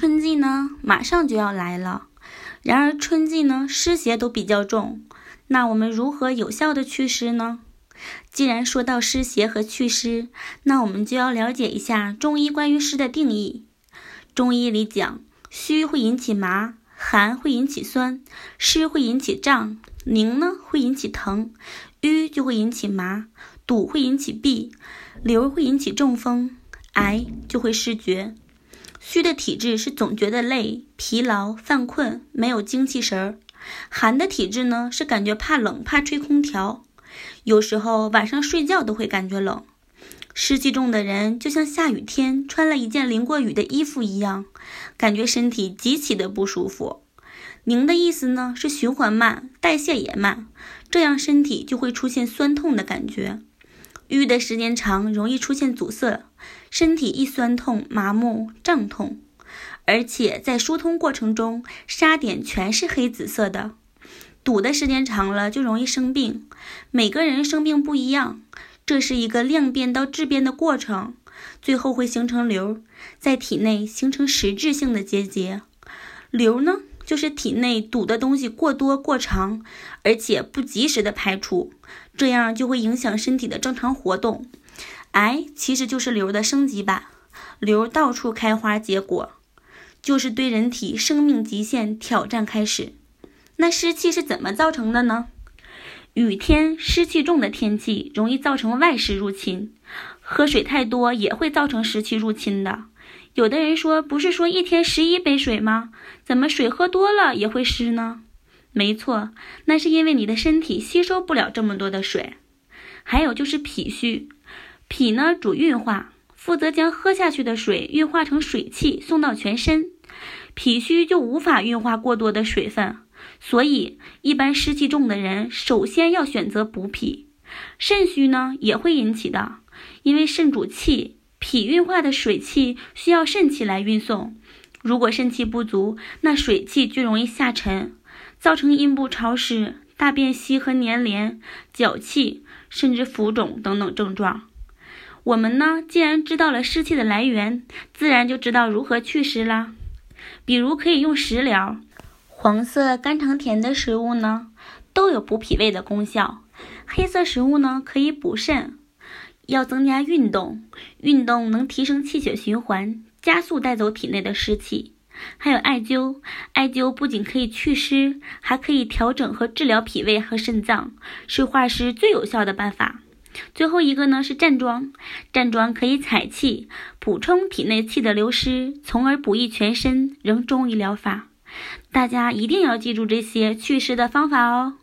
春季呢马上就要来了，然而春季呢湿邪都比较重，那我们如何有效的祛湿呢？既然说到湿邪和祛湿，那我们就要了解一下中医关于湿的定义。中医里讲，虚会引起麻，寒会引起酸，湿会引起胀，凝呢会引起疼，瘀就会引起麻，堵会引起闭，流会引起中风，癌就会失厥。虚的体质是总觉得累、疲劳、犯困，没有精气神儿；寒的体质呢是感觉怕冷、怕吹空调。有时候晚上睡觉都会感觉冷，湿气重的人就像下雨天穿了一件淋过雨的衣服一样，感觉身体极其的不舒服。凝的意思呢是循环慢，代谢也慢，这样身体就会出现酸痛的感觉。淤的时间长，容易出现阻塞，身体一酸痛、麻木、胀痛，而且在疏通过程中，沙点全是黑紫色的。堵的时间长了就容易生病，每个人生病不一样，这是一个量变到质变的过程，最后会形成瘤，在体内形成实质性的结节。瘤呢，就是体内堵的东西过多过长，而且不及时的排出，这样就会影响身体的正常活动。癌其实就是瘤的升级版，瘤到处开花结果，就是对人体生命极限挑战开始。那湿气是怎么造成的呢？雨天湿气重的天气容易造成外湿入侵，喝水太多也会造成湿气入侵的。有的人说，不是说一天十一杯水吗？怎么水喝多了也会湿呢？没错，那是因为你的身体吸收不了这么多的水。还有就是脾虚，脾呢主运化，负责将喝下去的水运化成水气送到全身，脾虚就无法运化过多的水分。所以，一般湿气重的人，首先要选择补脾。肾虚呢，也会引起的，因为肾主气，脾运化的水气需要肾气来运送。如果肾气不足，那水气就容易下沉，造成阴部潮湿、大便稀和粘连、脚气，甚至浮肿等等症状。我们呢，既然知道了湿气的来源，自然就知道如何祛湿啦。比如可以用食疗。黄色、甘尝甜的食物呢，都有补脾胃的功效。黑色食物呢，可以补肾。要增加运动，运动能提升气血循环，加速带走体内的湿气。还有艾灸，艾灸不仅可以祛湿，还可以调整和治疗脾胃和肾脏，是化湿最有效的办法。最后一个呢是站桩，站桩可以采气，补充体内气的流失，从而补益全身，仍中医疗法。大家一定要记住这些祛湿的方法哦。